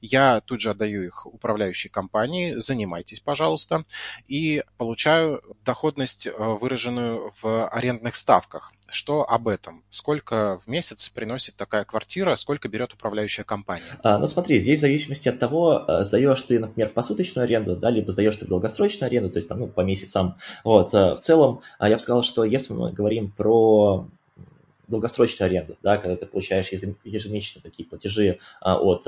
Я тут же отдаю их управляющей компании, занимайтесь, пожалуйста, и получаю доходность, э, выраженную в арендных ставках. Что об этом? Сколько в месяц приносит такая квартира, сколько берет управляющая компания? А, ну смотри, здесь в зависимости от того, э, сдаешь ты, например, посуточную аренду, да, либо сдаешь ты долгосрочную аренду, то есть там, ну, по месяцам. Вот, э, в целом, а, я бы сказал, что если мы говорим про долгосрочную аренду, да, когда ты получаешь ежемесячно такие платежи а, от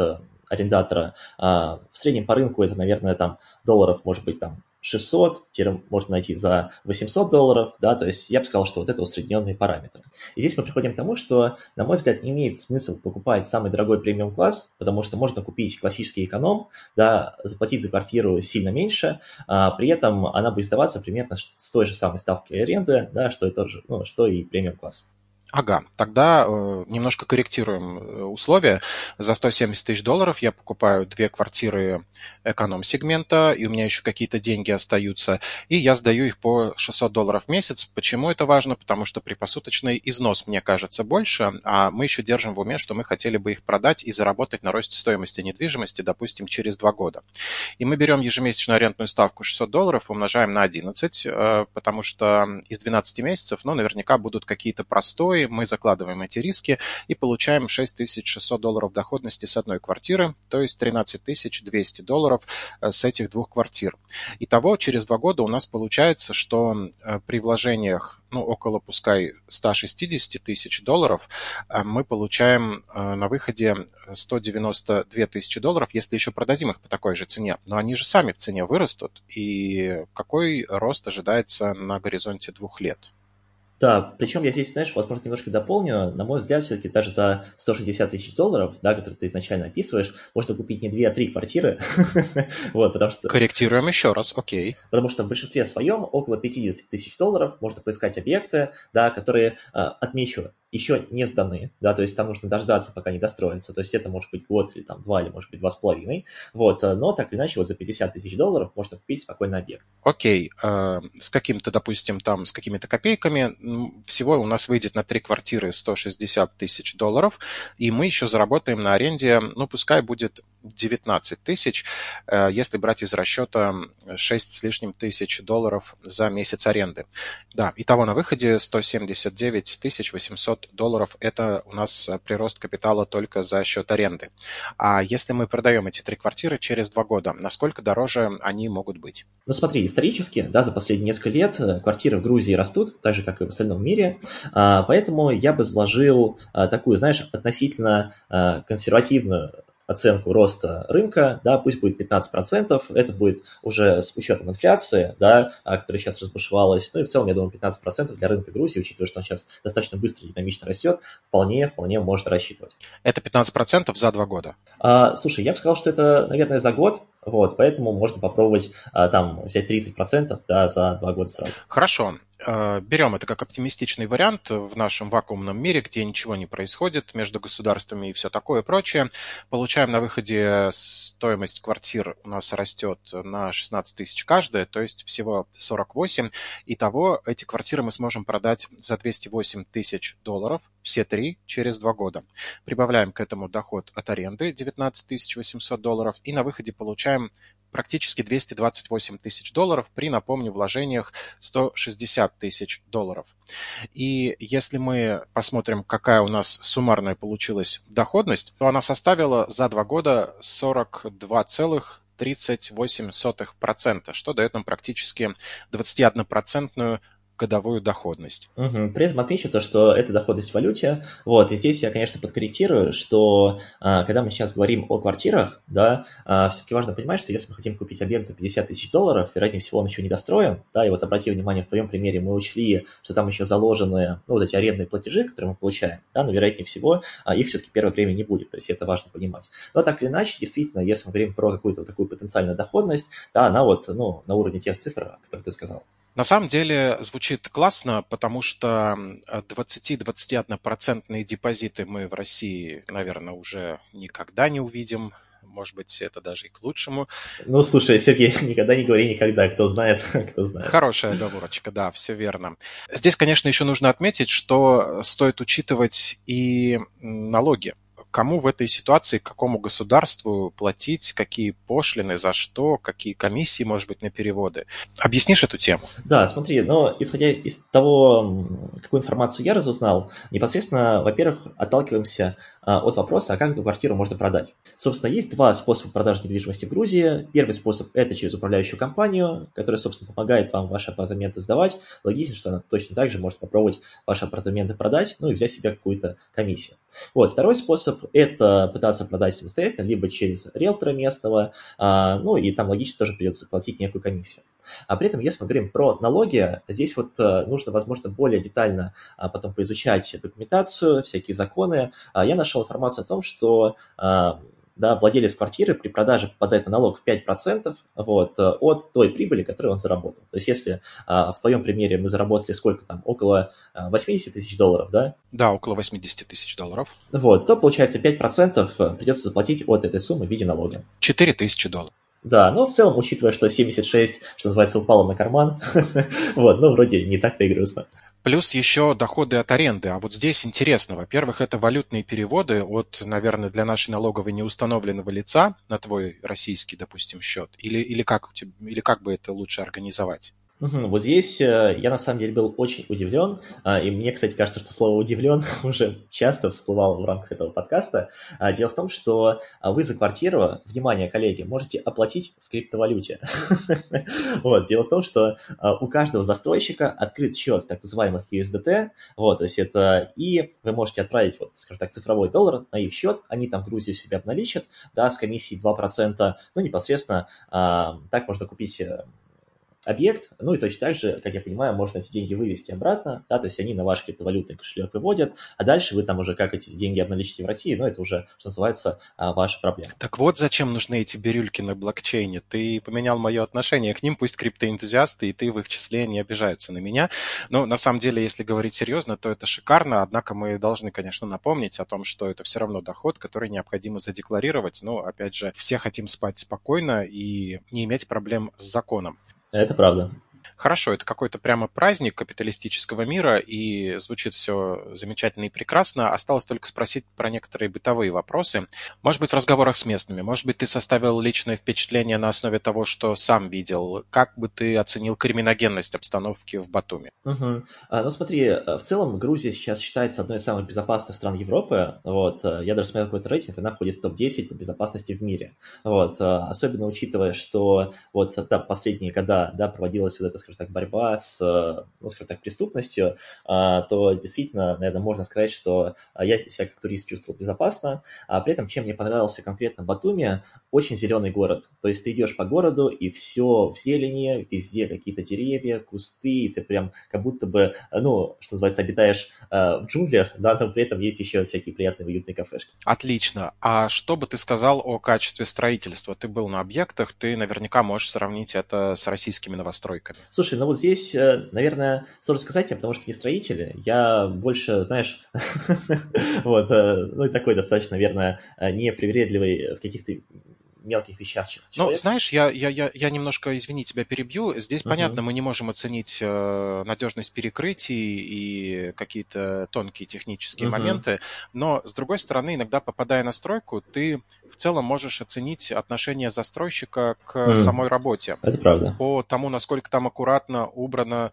арендатора, а, в среднем по рынку это, наверное, там долларов, может быть, там 600, можно найти за 800 долларов, да, то есть я бы сказал, что вот это усредненные параметры. И здесь мы приходим к тому, что, на мой взгляд, не имеет смысла покупать самый дорогой премиум класс, потому что можно купить классический эконом, да, заплатить за квартиру сильно меньше, а при этом она будет сдаваться примерно с той же самой ставкой аренды, да, что и, тот же, ну, что и премиум класс. Ага, тогда э, немножко корректируем э, условия. За 170 тысяч долларов я покупаю две квартиры эконом-сегмента, и у меня еще какие-то деньги остаются, и я сдаю их по 600 долларов в месяц. Почему это важно? Потому что при посуточный износ, мне кажется, больше, а мы еще держим в уме, что мы хотели бы их продать и заработать на росте стоимости недвижимости, допустим, через два года. И мы берем ежемесячную арендную ставку 600 долларов, умножаем на 11, э, потому что из 12 месяцев, ну, наверняка будут какие-то простые квартирой, мы закладываем эти риски и получаем 6600 долларов доходности с одной квартиры, то есть 13200 долларов э, с этих двух квартир. Итого через два года у нас получается, что э, при вложениях ну, около, пускай, 160 тысяч долларов, э, мы получаем на выходе 192 тысячи долларов, если еще продадим их по такой же цене. Но они же сами в цене вырастут. И какой рост ожидается на горизонте двух лет? Да, причем я здесь, знаешь, возможно, немножко дополню. На мой взгляд, все-таки даже за 160 тысяч долларов, да, которые ты изначально описываешь, можно купить не две, а три квартиры. (laughs) вот, потому что... Корректируем еще раз, окей. Потому что в большинстве своем около 50 тысяч долларов можно поискать объекты, да, которые, а, отмечу, еще не сданы, да, то есть там нужно дождаться, пока не достроятся, то есть это может быть год или там два, или может быть два с половиной, вот, э, но так или иначе вот за 50 тысяч долларов можно купить спокойно объект. Окей, э, с каким-то, допустим, там, с какими-то копейками, всего у нас выйдет на три квартиры 160 тысяч долларов, и мы еще заработаем на аренде, ну, пускай будет 19 тысяч, э, если брать из расчета 6 с лишним тысяч долларов за месяц аренды. Да, итого на выходе 179 тысяч 800 долларов – это у нас прирост капитала только за счет аренды. А если мы продаем эти три квартиры через два года, насколько дороже они могут быть? Ну смотри, исторически, да, за последние несколько лет э, квартиры в Грузии растут, так же, как и в остальном мире, а, поэтому я бы заложил такую, знаешь, относительно консервативную оценку роста рынка, да, пусть будет 15%, это будет уже с учетом инфляции, да, которая сейчас разбушевалась, ну и в целом, я думаю, 15% для рынка Грузии, учитывая, что он сейчас достаточно быстро и динамично растет, вполне, вполне можно рассчитывать. Это 15% за два года? А, слушай, я бы сказал, что это, наверное, за год, вот, поэтому можно попробовать а, там взять 30% да, за два года сразу. Хорошо. Э, берем это как оптимистичный вариант в нашем вакуумном мире, где ничего не происходит между государствами и все такое прочее. Получаем на выходе стоимость квартир у нас растет на 16 тысяч каждая, то есть всего 48. Итого эти квартиры мы сможем продать за 208 тысяч долларов, все три, через два года. Прибавляем к этому доход от аренды 19 800 долларов и на выходе получаем практически 228 тысяч долларов при, напомню, вложениях 160 тысяч долларов. И если мы посмотрим, какая у нас суммарная получилась доходность, то она составила за два года 42,38%, что дает нам практически 21% годовую доходность. Угу. При этом отмечу то, что это доходность в валюте. Вот, и здесь я, конечно, подкорректирую, что а, когда мы сейчас говорим о квартирах, да, а, все-таки важно понимать, что если мы хотим купить объект за 50 тысяч долларов, вероятнее всего он еще не достроен, да, и вот обрати внимание, в твоем примере мы учли, что там еще заложены ну, вот эти арендные платежи, которые мы получаем, да, но вероятнее всего а, их все-таки первое время не будет, то есть это важно понимать. Но так или иначе, действительно, если мы говорим про какую-то вот такую потенциальную доходность, да, она вот, ну, на уровне тех цифр, о которых ты сказал. На самом деле звучит классно, потому что 20-21% депозиты мы в России, наверное, уже никогда не увидим. Может быть, это даже и к лучшему. Ну, слушай, Сергей, (laughs) никогда не говори никогда, кто знает, (laughs) кто знает. Хорошая оговорочка, да, все верно. Здесь, конечно, еще нужно отметить, что стоит учитывать и налоги кому в этой ситуации, какому государству платить, какие пошлины, за что, какие комиссии, может быть, на переводы. Объяснишь эту тему? Да, смотри, но исходя из того, какую информацию я разузнал, непосредственно, во-первых, отталкиваемся а, от вопроса, а как эту квартиру можно продать. Собственно, есть два способа продажи недвижимости в Грузии. Первый способ – это через управляющую компанию, которая, собственно, помогает вам ваши апартаменты сдавать. Логично, что она точно так же может попробовать ваши апартаменты продать, ну и взять себе какую-то комиссию. Вот, второй способ способ – это пытаться продать самостоятельно, либо через риэлтора местного, а, ну и там логично тоже придется платить некую комиссию. А при этом, если мы говорим про налоги, здесь вот э, нужно, возможно, более детально а, потом поизучать документацию, всякие законы. А, я нашел информацию о том, что да, владелец квартиры при продаже попадает на налог в 5% вот, от той прибыли, которую он заработал. То есть если а, в твоем примере мы заработали сколько там, около 80 а, тысяч долларов, да? Да, около 80 тысяч долларов. Вот, то получается 5% придется заплатить от этой суммы в виде налога. 4 тысячи долларов. Да, но в целом, учитывая, что 76, что называется, упало на карман, (laughs) вот, ну, вроде не так-то и грустно. Плюс еще доходы от аренды. А вот здесь интересно. Во-первых, это валютные переводы от, наверное, для нашей налоговой неустановленного лица на твой российский, допустим, счет. Или, или, как, или как бы это лучше организовать? Вот здесь э, я на самом деле был очень удивлен, а, и мне, кстати, кажется, что слово удивлен (laughs) уже часто всплывало в рамках этого подкаста. А, дело в том, что а, вы за квартиру, внимание, коллеги, можете оплатить в криптовалюте. (laughs) Вот, дело в том, что у каждого застройщика открыт счет так называемых USDT, вот, то есть это и вы можете отправить, вот, скажем так, цифровой доллар на их счет, они там Грузию себя обналичат, да, с комиссией 2%, ну, непосредственно так можно купить э, объект, ну и точно так же, как я понимаю, можно эти деньги вывести обратно, да, то есть они на ваш криптовалютный кошелек выводят, а дальше вы там уже как эти деньги обналичите в России, ну это уже, что называется, а, ваша проблема. Так вот зачем нужны эти бирюльки на блокчейне. Ты поменял мое отношение к ним, пусть криптоэнтузиасты и ты в их числе не обижаются на меня. Но на самом деле, если говорить серьезно, то это шикарно, однако мы должны, конечно, напомнить о том, что это все равно доход, который необходимо задекларировать. Но, опять же, все хотим спать спокойно и не иметь проблем с законом. Это правда. Хорошо, это какой-то прямо праздник капиталистического мира, и звучит все замечательно и прекрасно. Осталось только спросить про некоторые бытовые вопросы. Может быть, в разговорах с местными, может быть, ты составил личное впечатление на основе того, что сам видел. Как бы ты оценил криминогенность обстановки в Батуми? Угу. А, ну смотри, в целом Грузия сейчас считается одной из самых безопасных стран Европы. Вот. Я даже смотрел какой-то рейтинг, она входит в топ-10 по безопасности в мире. Вот. Особенно учитывая, что вот да, последние года да, проводилась вот эта, скажем так, борьба с, ну, скажем так, преступностью, то действительно, наверное, можно сказать, что я себя как турист чувствовал безопасно, а при этом, чем мне понравился конкретно Батуми, очень зеленый город. То есть ты идешь по городу, и все в зелени, везде какие-то деревья, кусты, и ты прям как будто бы, ну, что называется, обитаешь в джунглях, да, но при этом есть еще всякие приятные уютные кафешки. Отлично. А что бы ты сказал о качестве строительства? Ты был на объектах, ты наверняка можешь сравнить это с российскими новостройками. Слушай, ну вот здесь, э, наверное, сложно сказать, потому что не строители. Я больше, знаешь, (laughs) вот, э, ну и такой достаточно, наверное, э, непривередливый в каких-то мелких вещах. Ну, знаешь, я, я, я, я немножко, извини, тебя перебью. Здесь, uh-huh. понятно, мы не можем оценить э, надежность перекрытий и какие-то тонкие технические uh-huh. моменты, но, с другой стороны, иногда, попадая на стройку, ты в целом можешь оценить отношение застройщика к uh-huh. самой работе. Это правда. По тому, насколько там аккуратно убрано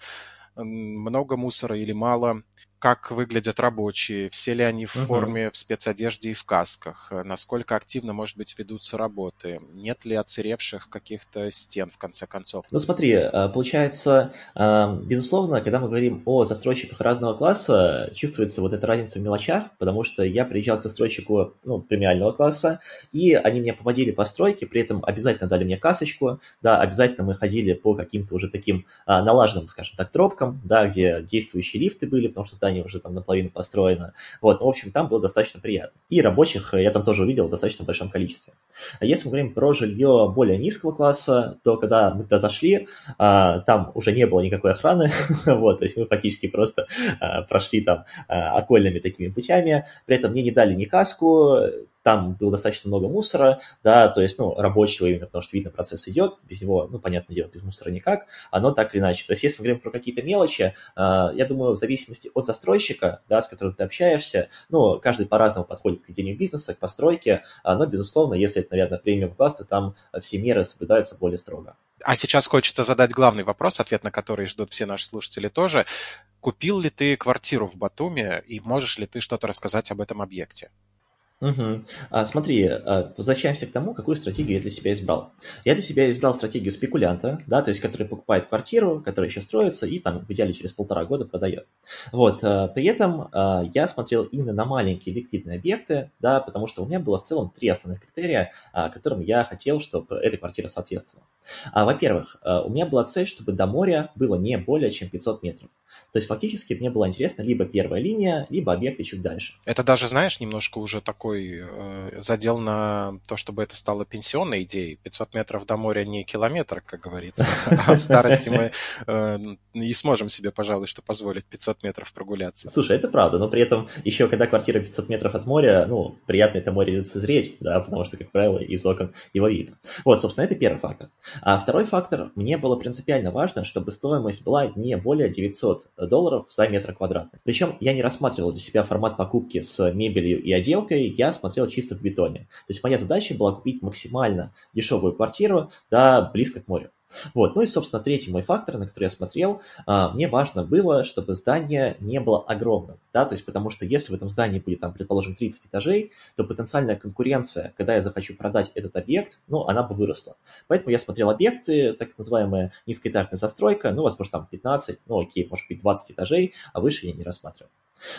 много мусора или мало, как выглядят рабочие, все ли они в uh-huh. форме, в спецодежде и в касках, насколько активно, может быть, ведутся работы, нет ли оцаревших каких-то стен, в конце концов. Ну смотри, э, получается, э, безусловно, когда мы говорим о застройщиках разного класса, чувствуется вот эта разница в мелочах, потому что я приезжал к застройщику ну, премиального класса, и они меня поводили по стройке, при этом обязательно дали мне касочку, да, обязательно мы ходили по каким-то уже таким налаженным, скажем так, тропкам, да, где действующие лифты были, потому что здание уже там наполовину построено. Вот, в общем, там было достаточно приятно. И рабочих я там тоже увидел в достаточно большом количестве. А если мы говорим про жилье более низкого класса, то когда мы туда зашли, а, там уже не было никакой охраны, (laughs) вот, то есть мы фактически просто а, прошли там окольными такими путями, при этом мне не дали ни каску, там было достаточно много мусора, да, то есть, ну, рабочего именно, потому что видно, процесс идет, без него, ну, понятное дело, без мусора никак, оно так или иначе. То есть, если мы говорим про какие-то мелочи, а, я думаю, в зависимости от застройщика, да, с которым ты общаешься, ну, каждый по-разному подходит к ведению бизнеса, к постройке, а, но, безусловно, если это, наверное, премиум класс, то там все меры соблюдаются более строго. А сейчас хочется задать главный вопрос, ответ на который ждут все наши слушатели тоже. Купил ли ты квартиру в Батуме и можешь ли ты что-то рассказать об этом объекте? Угу. А, смотри, а, возвращаемся к тому, какую стратегию я для себя избрал. Я для себя избрал стратегию спекулянта, да, то есть который покупает квартиру, которая еще строится и там в идеале через полтора года продает. Вот, а, при этом а, я смотрел именно на маленькие ликвидные объекты, да, потому что у меня было в целом три основных критерия, которым я хотел, чтобы эта квартира соответствовала. А, во-первых, у меня была цель, чтобы до моря было не более чем 500 метров. То есть фактически мне было интересно либо первая линия, либо объекты чуть дальше. Это даже, знаешь, немножко уже такой э, задел на то, чтобы это стало пенсионной идеей. 500 метров до моря не километр, как говорится. А в старости мы э, не сможем себе, пожалуй, что позволить 500 метров прогуляться. Слушай, это правда, но при этом еще когда квартира 500 метров от моря, ну, приятно это море лицезреть, да, потому что, как правило, из окон его видно. Вот, собственно, это первый фактор. А второй фактор, мне было принципиально важно, чтобы стоимость была не более 900 долларов за метр квадратный. Причем я не рассматривал для себя формат покупки с мебелью и отделкой, я смотрел чисто в бетоне. То есть моя задача была купить максимально дешевую квартиру, да, близко к морю. Вот. Ну и, собственно, третий мой фактор, на который я смотрел, а, мне важно было, чтобы здание не было огромным, да, то есть потому что если в этом здании будет, там, предположим, 30 этажей, то потенциальная конкуренция, когда я захочу продать этот объект, ну, она бы выросла. Поэтому я смотрел объекты, так называемая низкоэтажная застройка, ну, возможно, там 15, ну, окей, может быть, 20 этажей, а выше я не рассматривал.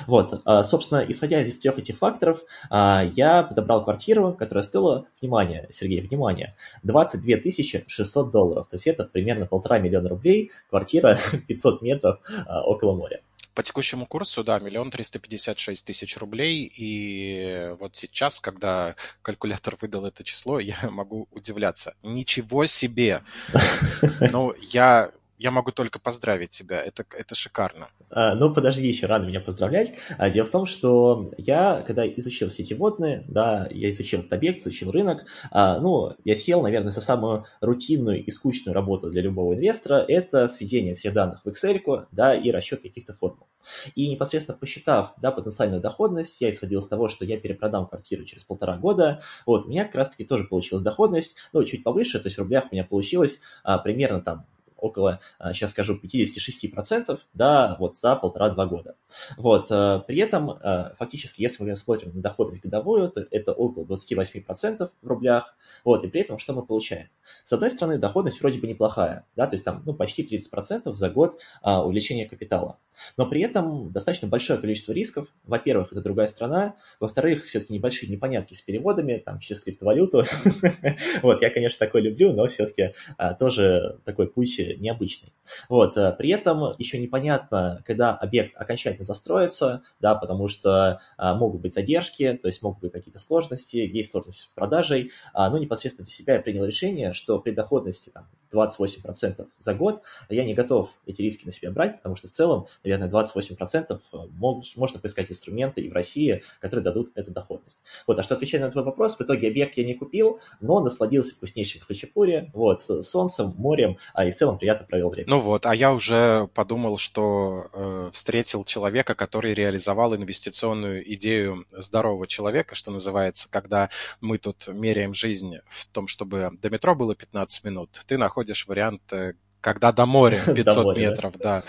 Вот, а, собственно, исходя из трех этих факторов, а, я подобрал квартиру, которая стоила, внимание, Сергей, внимание, 22 600 долларов, то есть это примерно полтора миллиона рублей, квартира (laughs) 500 метров а, около моря. По текущему курсу, да, миллион триста пятьдесят шесть тысяч рублей. И вот сейчас, когда калькулятор выдал это число, (laughs) я могу удивляться. Ничего себе! (laughs) Ну, я я могу только поздравить тебя, это, это шикарно. А, ну, подожди, еще рано меня поздравлять. А, дело в том, что я, когда изучил сетеводные, да, я изучил этот объект, изучил рынок, а, ну, я сел, наверное, за самую рутинную и скучную работу для любого инвестора, это сведение всех данных в Excel, да, и расчет каких-то формул. И непосредственно посчитав, да, потенциальную доходность, я исходил из того, что я перепродам квартиру через полтора года, вот, у меня как раз-таки тоже получилась доходность, ну, чуть повыше, то есть в рублях у меня получилось а, примерно там около, сейчас скажу, 56%, да, вот за полтора-два года. Вот, при этом, фактически, если мы смотрим на доходность годовую, то это около 28% в рублях, вот, и при этом что мы получаем? С одной стороны, доходность вроде бы неплохая, да, то есть там, ну, почти 30% за год увеличения капитала, но при этом достаточно большое количество рисков. Во-первых, это другая страна, во-вторых, все-таки небольшие непонятки с переводами, там, через криптовалюту. (laughs) Вот, я, конечно, такой люблю, но все-таки а, тоже такой путь необычный. Вот, а, при этом еще непонятно, когда объект окончательно застроится, да, потому что а, могут быть задержки, то есть могут быть какие-то сложности, есть сложность с продажей, но непосредственно для себя я принял решение, что при доходности там, 28% за год я не готов эти риски на себя брать, потому что в целом, наверное, 28% мог, можно поискать инструменты и в России, которые дадут эту доходность. Вот, а что отвечая на твой вопрос, в итоге объект я не купил, но насладился вкуснейшим хачапури, вот, с солнцем, морем, а и в целом приятно провел время. Ну вот, а я уже подумал, что э, встретил человека, который реализовал инвестиционную идею здорового человека, что называется, когда мы тут меряем жизнь в том, чтобы до метро было 15 минут, ты находишь вариант э, когда до моря 500 (laughs) до моря, метров, да.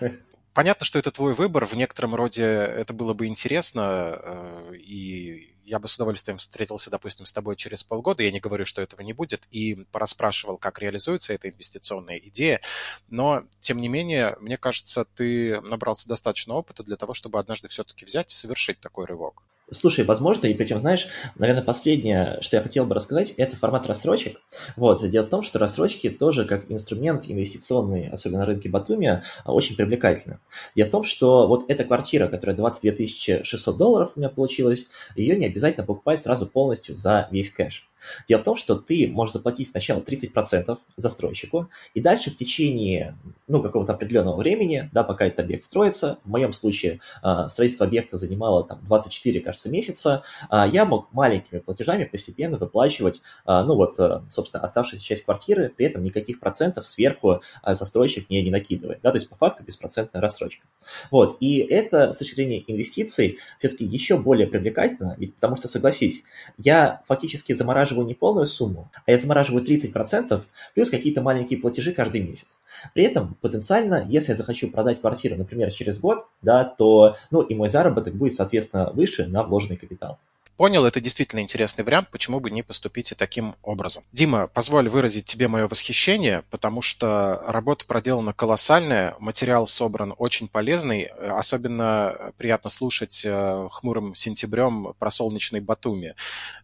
да. Понятно, что это твой выбор, в некотором роде это было бы интересно, э, и я бы с удовольствием встретился, допустим, с тобой через полгода, я не говорю, что этого не будет, и пораспрашивал, как реализуется эта инвестиционная идея, но, тем не менее, мне кажется, ты набрался достаточно опыта для того, чтобы однажды все-таки взять и совершить такой рывок. Слушай, возможно, и причем, знаешь, наверное, последнее, что я хотел бы рассказать, это формат рассрочек. Вот, дело в том, что рассрочки тоже как инструмент инвестиционный, особенно на рынке Батуми, очень привлекательны. Дело в том, что вот эта квартира, которая 22 600 долларов у меня получилась, ее не обязательно покупать сразу полностью за весь кэш. Дело в том, что ты можешь заплатить сначала 30% застройщику, и дальше в течение ну, какого-то определенного времени, да, пока этот объект строится, в моем случае а, строительство объекта занимало там 24, кажется, месяца, а, я мог маленькими платежами постепенно выплачивать, а, ну вот, собственно, оставшуюся часть квартиры, при этом никаких процентов сверху застройщик мне не накидывает, да, то есть по факту беспроцентная рассрочка. Вот, и это с точки зрения инвестиций все-таки еще более привлекательно, потому что, согласись, я фактически замораживаю не полную сумму, а я замораживаю 30% плюс какие-то маленькие платежи каждый месяц. При этом потенциально, если я захочу продать квартиру, например, через год, да, то ну, и мой заработок будет, соответственно, выше на вложенный капитал понял, это действительно интересный вариант, почему бы не поступить и таким образом. Дима, позволь выразить тебе мое восхищение, потому что работа проделана колоссальная, материал собран очень полезный, особенно приятно слушать э, хмурым сентябрем про солнечный Батуми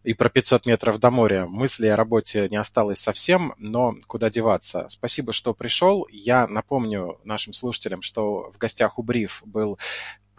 и про 500 метров до моря. Мысли о работе не осталось совсем, но куда деваться. Спасибо, что пришел. Я напомню нашим слушателям, что в гостях у Бриф был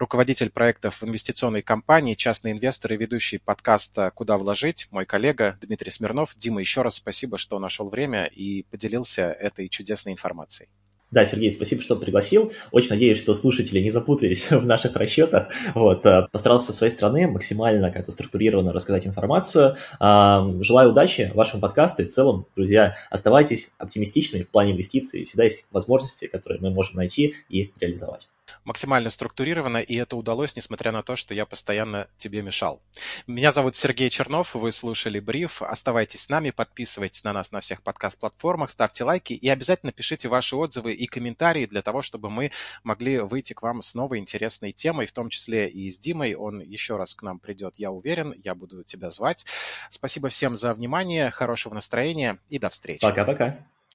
руководитель проектов инвестиционной компании, частный инвестор и ведущий подкаста «Куда вложить», мой коллега Дмитрий Смирнов. Дима, еще раз спасибо, что нашел время и поделился этой чудесной информацией. Да, Сергей, спасибо, что пригласил. Очень надеюсь, что слушатели не запутались (laughs) в наших расчетах. Вот, э, постарался со своей стороны максимально как-то структурированно рассказать информацию. Желаю удачи вашему подкасту и в целом, друзья, оставайтесь оптимистичными в плане инвестиций. Всегда есть возможности, которые мы можем найти и реализовать максимально структурировано, и это удалось, несмотря на то, что я постоянно тебе мешал. Меня зовут Сергей Чернов, вы слушали Бриф. Оставайтесь с нами, подписывайтесь на нас на всех подкаст-платформах, ставьте лайки и обязательно пишите ваши отзывы и комментарии для того, чтобы мы могли выйти к вам с новой интересной темой, в том числе и с Димой. Он еще раз к нам придет, я уверен, я буду тебя звать. Спасибо всем за внимание, хорошего настроения и до встречи. Пока-пока.